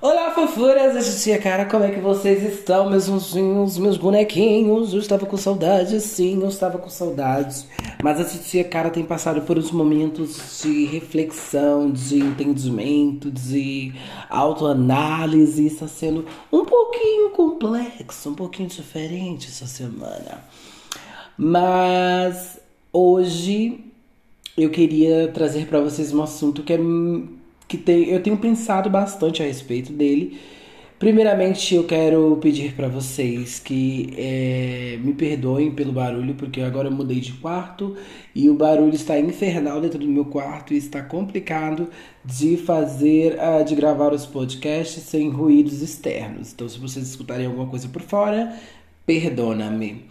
Olá, fofuras! Assistia, cara, como é que vocês estão, meus unzinhos, meus bonequinhos? Eu estava com saudade, sim, eu estava com saudades. Mas a titia cara tem passado por uns momentos de reflexão, de entendimento, de autoanálise. Está sendo um pouquinho complexo, um pouquinho diferente essa semana. Mas hoje eu queria trazer para vocês um assunto que é que tem, eu tenho pensado bastante a respeito dele. Primeiramente, eu quero pedir para vocês que é, me perdoem pelo barulho, porque agora eu mudei de quarto e o barulho está infernal dentro do meu quarto e está complicado de fazer, uh, de gravar os podcasts sem ruídos externos. Então, se vocês escutarem alguma coisa por fora, perdona-me.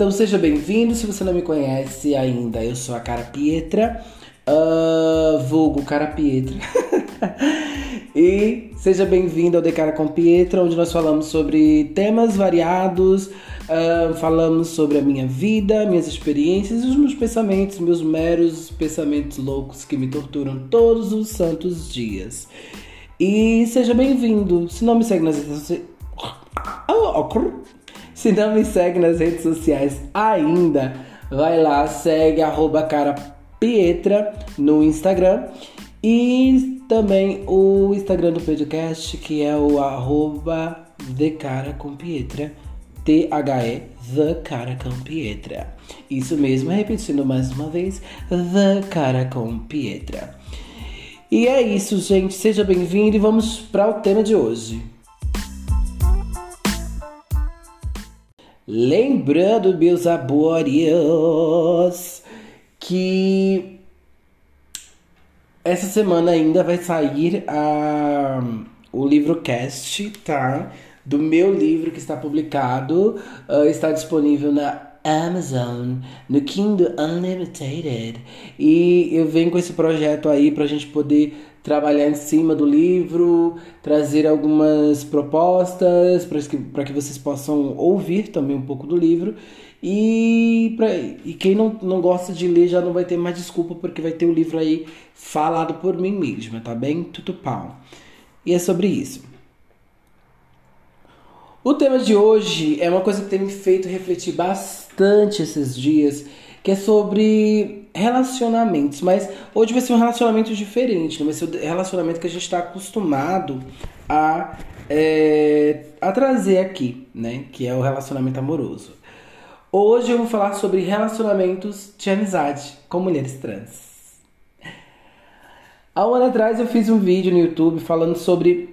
Então seja bem-vindo. Se você não me conhece ainda, eu sou a Cara Pietra, uh, vulgo Cara Pietra. e seja bem-vindo ao De Cara com Pietra, onde nós falamos sobre temas variados, uh, falamos sobre a minha vida, minhas experiências e os meus pensamentos, meus meros pensamentos loucos que me torturam todos os santos dias. E seja bem-vindo. Se não me segue nas redes sociais. Se não me segue nas redes sociais ainda, vai lá, segue arroba cara Pietra no Instagram e também o Instagram do podcast que é o arroba The Cara com Pietra. T-H-E, The Cara com Pietra. Isso mesmo, repetindo mais uma vez, The Cara com Pietra. E é isso, gente. Seja bem-vindo e vamos para o tema de hoje. Lembrando, meus amores, que essa semana ainda vai sair a, o livro cast, tá? Do meu livro que está publicado, uh, está disponível na Amazon, no Kindle Unlimited. E eu venho com esse projeto aí pra gente poder trabalhar em cima do livro, trazer algumas propostas para que, que vocês possam ouvir também um pouco do livro. E, pra, e quem não, não gosta de ler já não vai ter mais desculpa, porque vai ter o livro aí falado por mim mesma, tá bem? Tudo pau. E é sobre isso. O tema de hoje é uma coisa que tem me feito refletir bastante esses dias que é sobre relacionamentos. Mas hoje vai ser um relacionamento diferente, não vai ser o relacionamento que a gente está acostumado a, é, a trazer aqui, né? Que é o relacionamento amoroso. Hoje eu vou falar sobre relacionamentos de amizade com mulheres trans. Há um ano atrás eu fiz um vídeo no YouTube falando sobre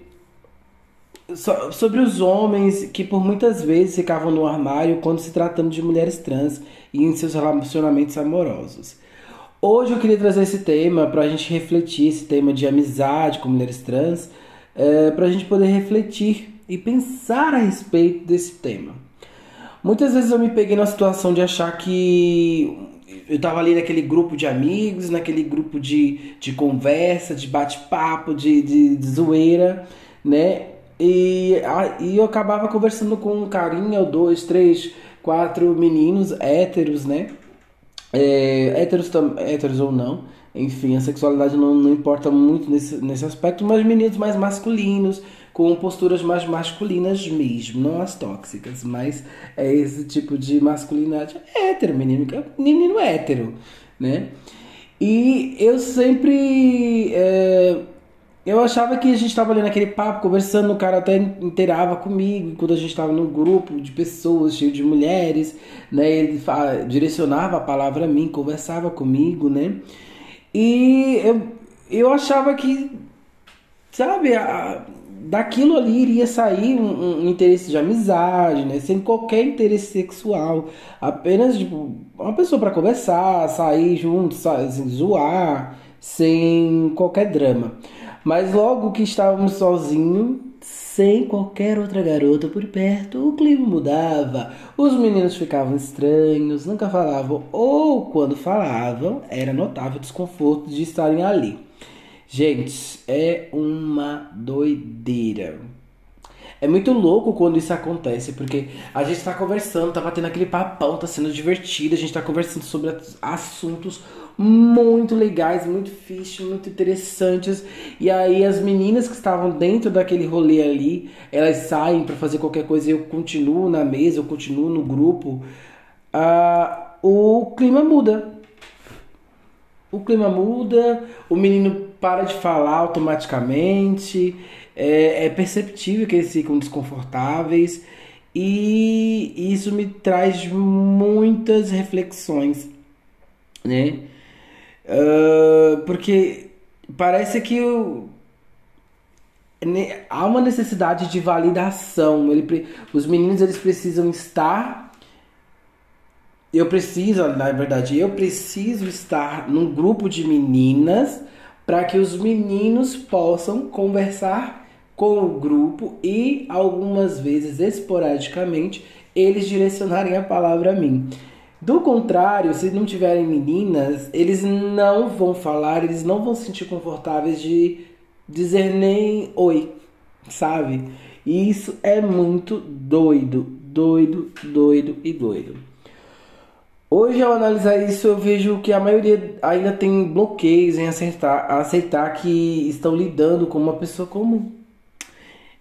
sobre os homens que por muitas vezes ficavam no armário quando se tratando de mulheres trans e em seus relacionamentos amorosos. Hoje eu queria trazer esse tema para a gente refletir, esse tema de amizade com mulheres trans, é, para a gente poder refletir e pensar a respeito desse tema. Muitas vezes eu me peguei na situação de achar que eu estava ali naquele grupo de amigos, naquele grupo de, de conversa, de bate-papo, de, de, de zoeira, né? E, e eu acabava conversando com um carinha, ou dois, três, quatro meninos héteros, né? É, héteros, héteros ou não. Enfim, a sexualidade não, não importa muito nesse, nesse aspecto, mas meninos mais masculinos, com posturas mais masculinas mesmo, não as tóxicas, mas é esse tipo de masculinidade hétero, menino, menino hétero, né? E eu sempre. É, eu achava que a gente estava ali naquele papo, conversando, o cara até inteirava comigo, quando a gente estava num grupo de pessoas, cheio de mulheres, né? Ele direcionava a palavra a mim, conversava comigo, né? E eu, eu achava que, sabe, a, daquilo ali iria sair um, um, interesse de amizade, né? Sem qualquer interesse sexual. Apenas, tipo, uma pessoa para conversar, sair junto, assim, zoar, sem qualquer drama. Mas logo que estávamos sozinhos, sem qualquer outra garota por perto, o clima mudava. Os meninos ficavam estranhos, nunca falavam, ou quando falavam, era notável o desconforto de estarem ali. Gente, é uma doideira. É muito louco quando isso acontece, porque a gente tá conversando, tá batendo aquele papão, tá sendo divertido, a gente tá conversando sobre assuntos muito legais, muito fixe, muito interessantes. E aí as meninas que estavam dentro daquele rolê ali, elas saem para fazer qualquer coisa e eu continuo na mesa, eu continuo no grupo. Ah, o clima muda. O clima muda, o menino para de falar automaticamente, é, é perceptível que eles ficam desconfortáveis e isso me traz muitas reflexões, né? Uh, porque parece que o, há uma necessidade de validação. Ele, os meninos eles precisam estar. Eu preciso, na verdade, eu preciso estar num grupo de meninas para que os meninos possam conversar com o grupo e algumas vezes esporadicamente eles direcionarem a palavra a mim. Do contrário, se não tiverem meninas, eles não vão falar, eles não vão se sentir confortáveis de dizer nem oi, sabe? E isso é muito doido, doido, doido e doido. Hoje, ao analisar isso, eu vejo que a maioria ainda tem bloqueios em acertar, aceitar que estão lidando com uma pessoa comum.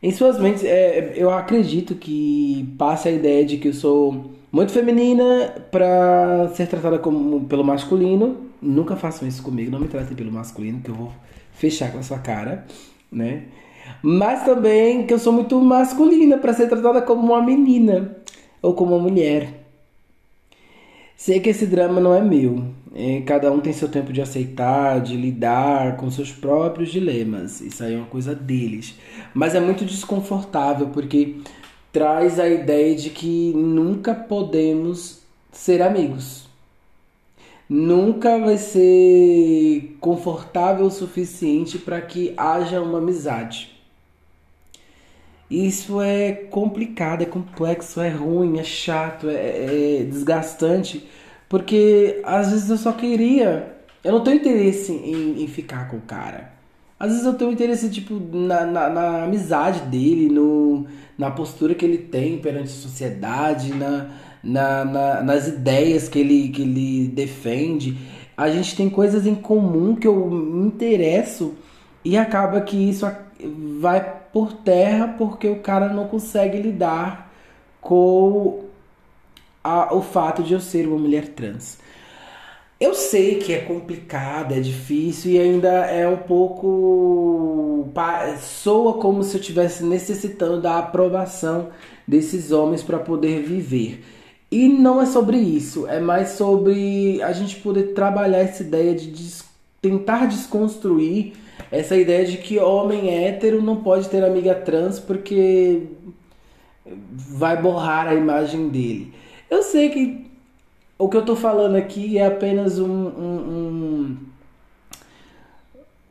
Em suas mentes, é, eu acredito que passe a ideia de que eu sou muito feminina para ser tratada como pelo masculino. Nunca façam isso comigo, não me tratem pelo masculino, que eu vou fechar com a sua cara, né? Mas também que eu sou muito masculina para ser tratada como uma menina ou como uma mulher. Sei que esse drama não é meu. É, cada um tem seu tempo de aceitar, de lidar com seus próprios dilemas. Isso aí é uma coisa deles. Mas é muito desconfortável porque traz a ideia de que nunca podemos ser amigos. Nunca vai ser confortável o suficiente para que haja uma amizade. Isso é complicado, é complexo, é ruim, é chato, é, é desgastante, porque às vezes eu só queria. Eu não tenho interesse em, em ficar com o cara. Às vezes eu tenho interesse, tipo, na, na, na, amizade dele, no, na postura que ele tem perante a sociedade, na, na, na, nas ideias que ele, que ele defende. A gente tem coisas em comum que eu me interesso e acaba que isso vai por terra porque o cara não consegue lidar com a, o fato de eu ser uma mulher trans. Eu sei que é complicado, é difícil e ainda é um pouco. soa como se eu estivesse necessitando da aprovação desses homens para poder viver. E não é sobre isso, é mais sobre a gente poder trabalhar essa ideia de des tentar desconstruir essa ideia de que homem hétero não pode ter amiga trans porque vai borrar a imagem dele. Eu sei que o que eu tô falando aqui é apenas um, um,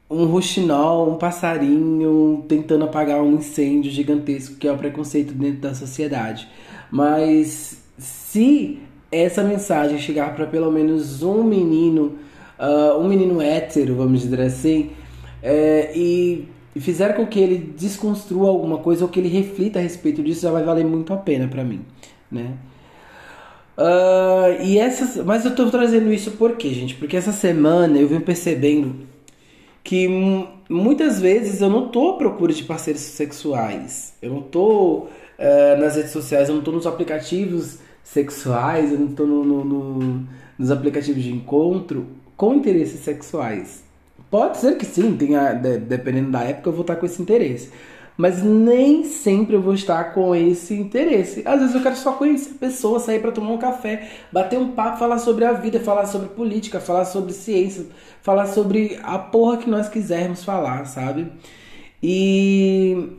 um, um um passarinho tentando apagar um incêndio gigantesco que é o preconceito dentro da sociedade. Mas se essa mensagem chegar para pelo menos um menino, uh, um menino hétero, vamos dizer assim, é, e fizer com que ele desconstrua alguma coisa ou que ele reflita a respeito disso, já vai valer muito a pena para mim, né? Uh, e essas, mas eu tô trazendo isso por quê, gente? Porque essa semana eu venho percebendo que muitas vezes eu não tô à procura de parceiros sexuais. Eu não tô uh, nas redes sociais, eu não tô nos aplicativos sexuais, eu não tô no, no, no, nos aplicativos de encontro com interesses sexuais. Pode ser que sim, tenha, dependendo da época, eu vou estar com esse interesse mas nem sempre eu vou estar com esse interesse. Às vezes eu quero só conhecer a pessoa, sair para tomar um café, bater um papo, falar sobre a vida, falar sobre política, falar sobre ciência, falar sobre a porra que nós quisermos falar, sabe? E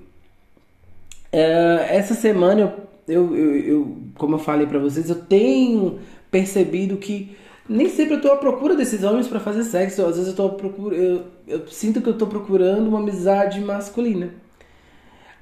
é, essa semana eu, eu, eu, eu, como eu falei para vocês, eu tenho percebido que nem sempre eu tô à procura desses homens para fazer sexo. Às vezes eu tô procura, eu, eu sinto que eu tô procurando uma amizade masculina.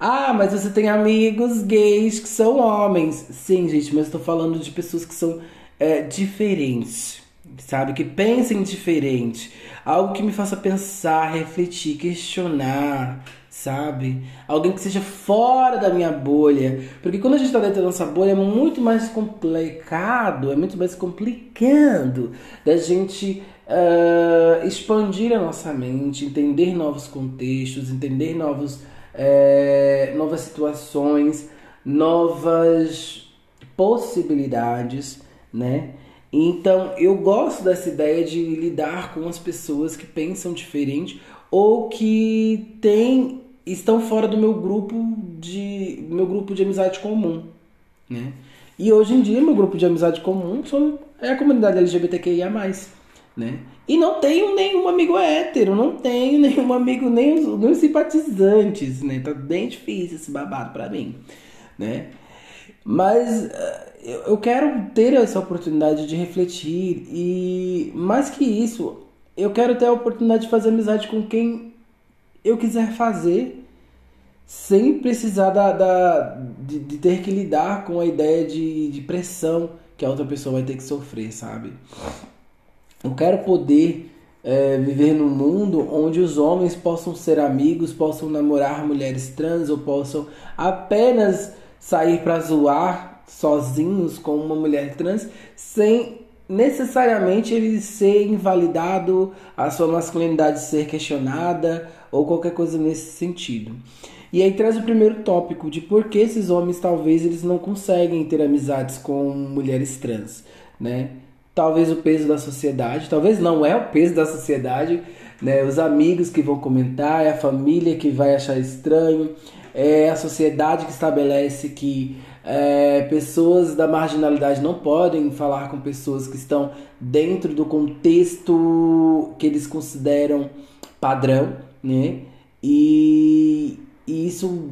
Ah, mas você tem amigos gays que são homens. Sim, gente, mas estou falando de pessoas que são é, diferentes, sabe? Que pensem diferente. Algo que me faça pensar, refletir, questionar, sabe? Alguém que seja fora da minha bolha. Porque quando a gente está dentro da nossa bolha é muito mais complicado, é muito mais complicado da gente uh, expandir a nossa mente, entender novos contextos, entender novos, uh, novas situações, novas possibilidades, né? Então eu gosto dessa ideia de lidar com as pessoas que pensam diferente ou que têm estão fora do meu grupo de meu grupo de amizade comum, né? E hoje em dia meu grupo de amizade comum é a comunidade LGBTQIA+, né? E não tenho nenhum amigo hétero, não tenho nenhum amigo, nem os, nem os simpatizantes, né? Tá bem difícil esse babado para mim, né? Mas uh, eu quero ter essa oportunidade de refletir e mais que isso, eu quero ter a oportunidade de fazer amizade com quem eu quiser fazer sem precisar da, da de, de, ter que lidar com a ideia de, de pressão que a outra pessoa vai ter que sofrer, sabe? Eu quero poder é, viver num mundo onde os homens possam ser amigos, possam namorar mulheres trans ou possam apenas sair para zoar sozinhos com uma mulher trans sem necessariamente ele ser invalidado, a sua masculinidade ser questionada ou qualquer coisa nesse sentido. E aí traz o primeiro tópico de por que esses homens talvez eles não conseguem ter amizades com mulheres trans, né? Talvez o peso da sociedade, talvez não é o peso da sociedade, né? Os amigos que vão comentar, é a família que vai achar estranho, é a sociedade que estabelece que é, pessoas da marginalidade não podem falar com pessoas que estão dentro do contexto que eles consideram padrão, né? E, e isso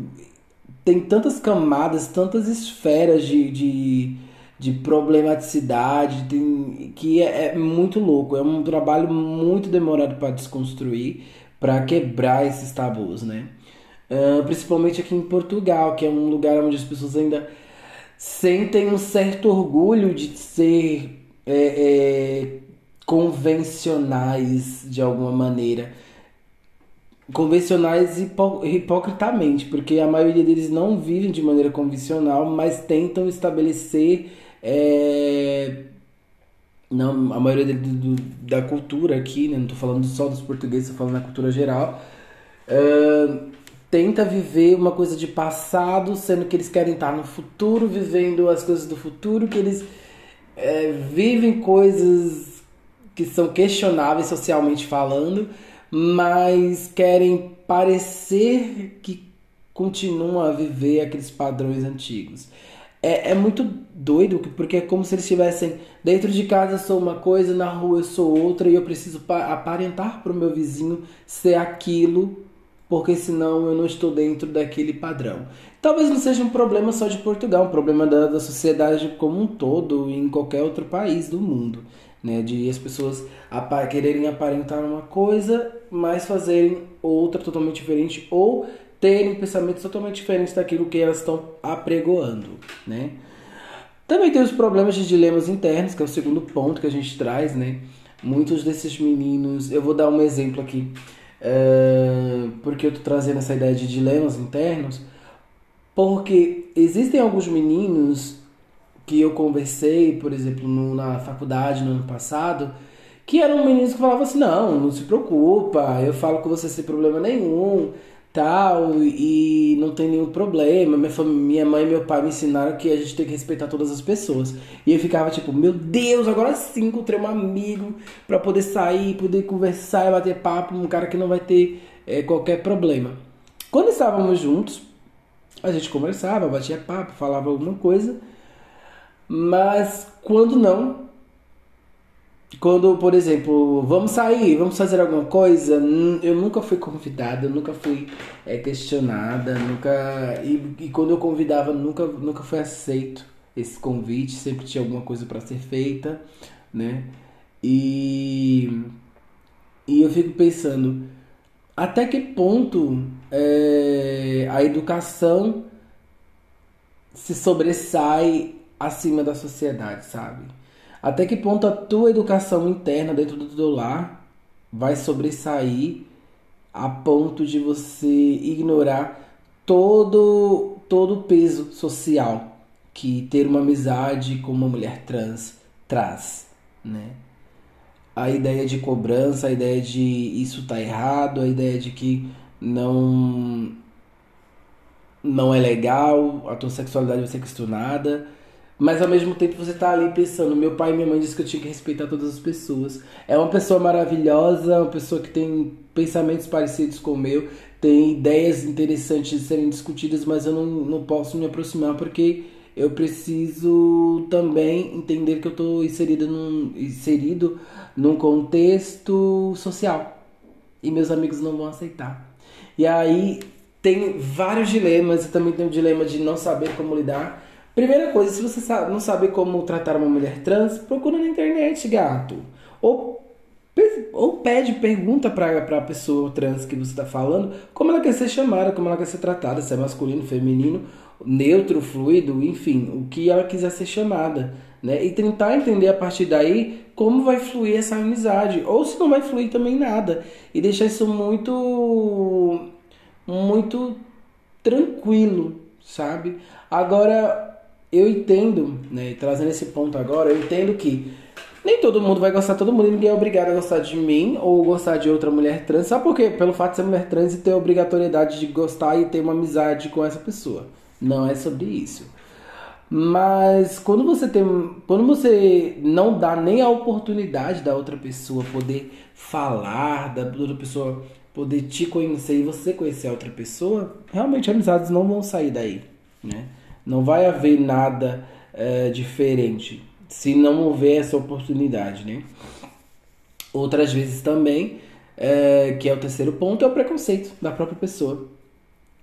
tem tantas camadas, tantas esferas de, de, de problematicidade tem, que é, é, muito louco. É um trabalho muito demorado para desconstruir, para quebrar esses tabus, né? Uh, principalmente aqui em Portugal, que é um lugar onde as pessoas ainda sentem um certo orgulho de ser é, é, convencionais de alguma maneira. Convencionais hipo hipocritamente, porque a maioria deles não vivem de maneira convencional, mas tentam estabelecer. É, não, a maioria do, da cultura aqui, né? não estou falando só dos portugueses, estou falando da cultura geral. Uh, tenta viver uma coisa de passado, sendo que eles querem estar no futuro, vivendo as coisas do futuro, que eles é, vivem coisas que são questionáveis socialmente falando, mas querem parecer que continuam a viver aqueles padrões antigos. É, é muito doido, porque é como se eles estivessem dentro de casa eu sou uma coisa, na rua eu sou outra, e eu preciso aparentar para o meu vizinho ser aquilo porque senão eu não estou dentro daquele padrão. Talvez não seja um problema só de Portugal, um problema da, da sociedade como um todo em qualquer outro país do mundo, né? De as pessoas quererem aparentar uma coisa, mas fazerem outra totalmente diferente ou terem pensamentos totalmente diferentes daquilo que elas estão apregoando, né? Também tem os problemas de dilemas internos, que é o segundo ponto que a gente traz, né? Muitos desses meninos, eu vou dar um exemplo aqui. É, porque eu tô trazendo essa ideia de dilemas internos? Porque existem alguns meninos que eu conversei, por exemplo, no, na faculdade no ano passado, que eram meninos que falavam assim: não, não se preocupa, eu falo com você sem problema nenhum, tal, e não tem nenhum problema. Minha, família, minha mãe e meu pai me ensinaram que a gente tem que respeitar todas as pessoas. E eu ficava tipo, meu Deus, agora sim encontrei um amigo para poder sair, poder conversar e bater papo, um cara que não vai ter é, qualquer problema. Quando estávamos juntos, a gente conversava, batia papo, falava alguma coisa, mas quando não, quando, por exemplo, vamos sair, vamos fazer alguma coisa, eu nunca fui convidada, nunca fui é, questionada, nunca. E, e, quando eu convidava, nunca, nunca foi aceito esse convite, sempre tinha alguma coisa para ser feita, né? E, e eu fico pensando, até que ponto é, a educação se sobressai acima da sociedade, sabe? Até que ponto a tua educação interna dentro do teu lar vai sobressair a ponto de você ignorar todo, todo o peso social que ter uma amizade com uma mulher trans traz, né? A ideia de cobrança, a ideia de isso tá errado, a ideia de que não não é legal, a tua sexualidade vai ser questionada, mas ao mesmo tempo você tá ali pensando, meu pai e minha mãe disse que eu tinha que respeitar todas as pessoas. É uma pessoa maravilhosa, uma pessoa que tem pensamentos parecidos com o meu, tem ideias interessantes de serem discutidas, mas eu não, não posso me aproximar porque eu preciso também entender que eu estou inserido num, inserido num contexto social. E meus amigos não vão aceitar. E aí tem vários dilemas, e também tem o dilema de não saber como lidar. Primeira coisa, se você não sabe como tratar uma mulher trans, procura na internet, gato. Ou, ou pede, pergunta pra, pra pessoa trans que você está falando como ela quer ser chamada, como ela quer ser tratada, se é masculino, feminino, neutro, fluido, enfim, o que ela quiser ser chamada. Né? E tentar entender a partir daí como vai fluir essa amizade, ou se não vai fluir também nada. E deixar isso muito muito tranquilo, sabe? Agora, eu entendo, né, trazendo esse ponto agora, eu entendo que nem todo mundo vai gostar todo mundo, ninguém é obrigado a gostar de mim ou gostar de outra mulher trans, só porque pelo fato de ser mulher trans e ter a obrigatoriedade de gostar e ter uma amizade com essa pessoa. Não é sobre isso. Mas quando você tem, quando você não dá nem a oportunidade da outra pessoa poder falar, da outra pessoa poder te conhecer e você conhecer a outra pessoa, realmente amizades não vão sair daí, né? Não vai haver nada é, diferente se não houver essa oportunidade, né? Outras vezes também, é, que é o terceiro ponto, é o preconceito da própria pessoa.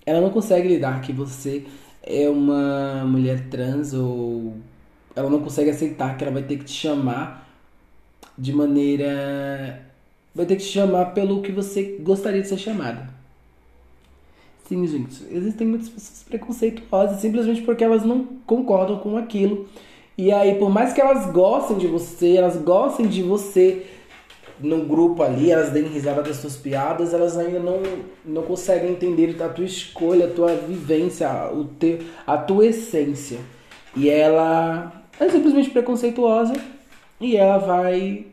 Ela não consegue lidar que você é uma mulher trans ou ela não consegue aceitar que ela vai ter que te chamar de maneira vai ter que te chamar pelo que você gostaria de ser chamada. Sim, gente, existem muitas pessoas preconceituosas simplesmente porque elas não concordam com aquilo. E aí, por mais que elas gostem de você, elas gostem de você no grupo ali, elas deem risada das suas piadas, elas ainda não, não conseguem entender a tua escolha, a tua vivência, o teu, a tua essência. E ela é simplesmente preconceituosa e ela vai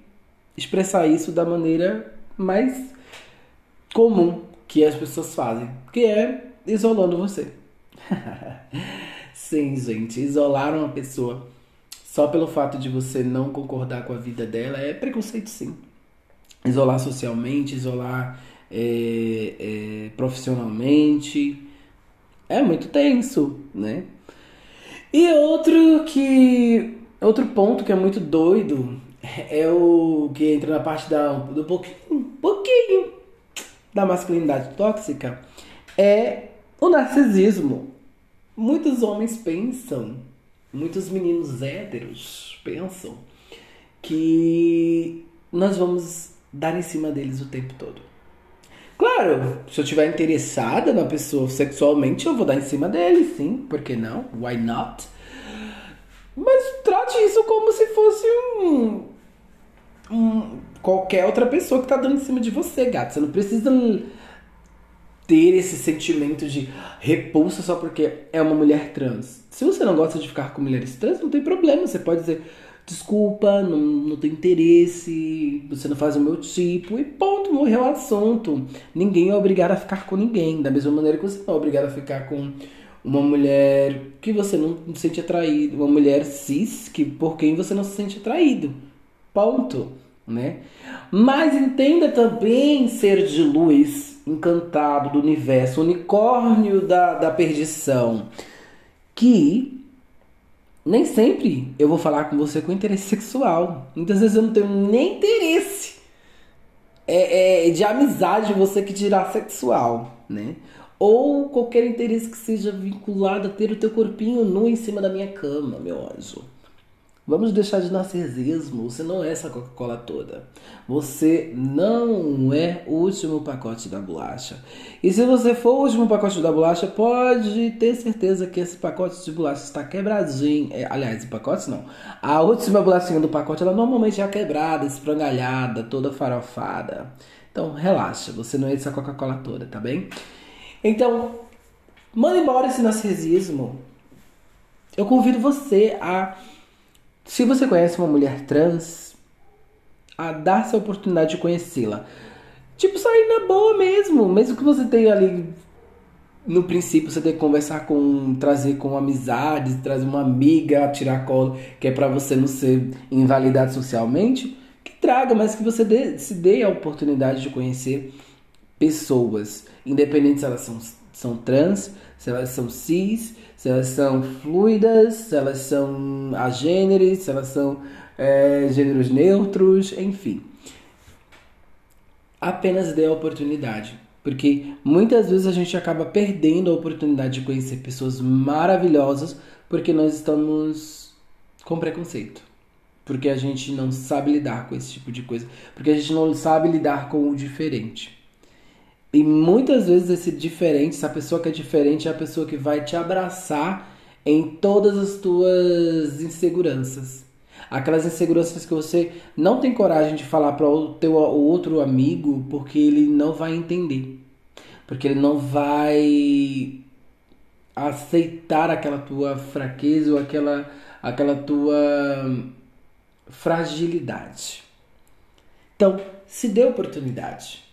expressar isso da maneira mais comum que as pessoas fazem, que é isolando você. Sim, gente, isolar uma pessoa só pelo fato de você não concordar com a vida dela é preconceito, sim. Isolar socialmente, isolar é, é, profissionalmente é muito tenso, né? E outro que outro ponto que é muito doido é o que entra na parte da, do pouquinho, pouquinho da masculinidade tóxica, é o narcisismo. Muitos homens pensam, muitos meninos héteros pensam que nós vamos dar em cima deles o tempo todo. Claro, se eu estiver interessada na pessoa sexualmente, eu vou dar em cima dele, sim, por que não? Why not? Mas trate isso como se fosse um um, qualquer outra pessoa que tá dando em cima de você, gato. Você não precisa ter esse sentimento de repulsa só porque é uma mulher trans. Se você não gosta de ficar com mulheres trans, não tem problema. Você pode dizer, desculpa, não, não tem interesse, você não faz o meu tipo, e ponto, morreu o assunto. Ninguém é obrigado a ficar com ninguém. Da mesma maneira que você não é obrigado a ficar com uma mulher que você não se sente atraído, uma mulher cis que por quem você não se sente atraído. Ponto, né? Mas entenda também ser de luz, encantado do universo, unicórnio da, da perdição, que nem sempre eu vou falar com você com interesse sexual. Muitas vezes eu não tenho nem interesse é, é, de amizade de você que dirá sexual, né? Ou qualquer interesse que seja vinculado a ter o teu corpinho nu em cima da minha cama, meu anjo. Vamos deixar de narcisismo. Você não é essa Coca-Cola toda. Você não é o último pacote da bolacha. E se você for o último pacote da bolacha, pode ter certeza que esse pacote de bolacha está quebradinho. É, aliás, o pacote não. A última bolachinha do pacote, ela normalmente é quebrada, esfrangalhada, toda farofada. Então, relaxa. Você não é essa Coca-Cola toda, tá bem? Então, manda embora esse narcisismo. Eu convido você a se você conhece uma mulher trans, a dar-se a oportunidade de conhecê-la. Tipo, sair na boa mesmo. Mesmo que você tenha ali. No princípio, você tem que conversar com. trazer com amizades, trazer uma amiga, tirar colo, que é para você não ser invalidado socialmente. Que traga, mas que você dê, se dê a oportunidade de conhecer pessoas. Independente se elas são, são trans, se elas são cis, se elas são fluidas, se elas são agêneres, se elas são é, gêneros neutros, enfim. Apenas dê a oportunidade. Porque muitas vezes a gente acaba perdendo a oportunidade de conhecer pessoas maravilhosas porque nós estamos com preconceito. Porque a gente não sabe lidar com esse tipo de coisa. Porque a gente não sabe lidar com o diferente. E muitas vezes esse diferente, essa pessoa que é diferente é a pessoa que vai te abraçar em todas as tuas inseguranças. Aquelas inseguranças que você não tem coragem de falar para o teu outro amigo porque ele não vai entender. Porque ele não vai aceitar aquela tua fraqueza ou aquela, aquela tua fragilidade. Então, se dê oportunidade.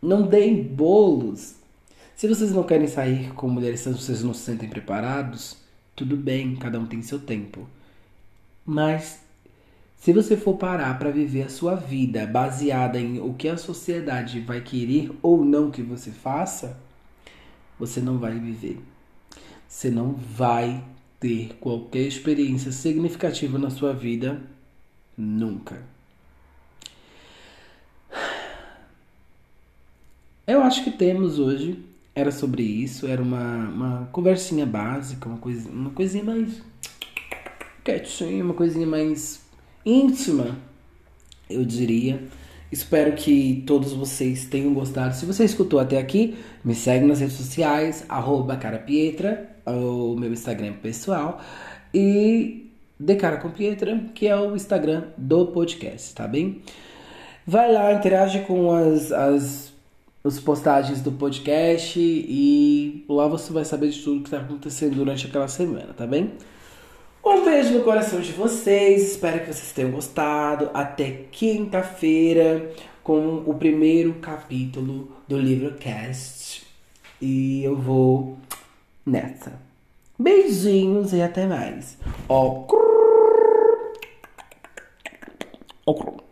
Não deem bolos. Se vocês não querem sair com mulheres trans, vocês não se sentem preparados, tudo bem, cada um tem seu tempo. Mas se você for parar para viver a sua vida baseada em o que a sociedade vai querer ou não que você faça, você não vai viver. Você não vai ter qualquer experiência significativa na sua vida nunca. Eu acho que temos hoje. Era sobre isso, era uma, uma conversinha básica, uma, coisa, uma coisinha mais quietinha, uma coisinha mais íntima, eu diria. Espero que todos vocês tenham gostado. Se você escutou até aqui, me segue nas redes sociais, arroba carapietra, o meu Instagram pessoal, e De Cara com Pietra, que é o Instagram do podcast, tá bem? Vai lá, interage com as, as as postagens do podcast e lá você vai saber de tudo que está acontecendo durante aquela semana, tá bem? Um beijo no coração de vocês, espero que vocês tenham gostado. Até quinta-feira com o primeiro capítulo do livro Cast. E eu vou nessa. Beijinhos e até mais. Ó. Oh.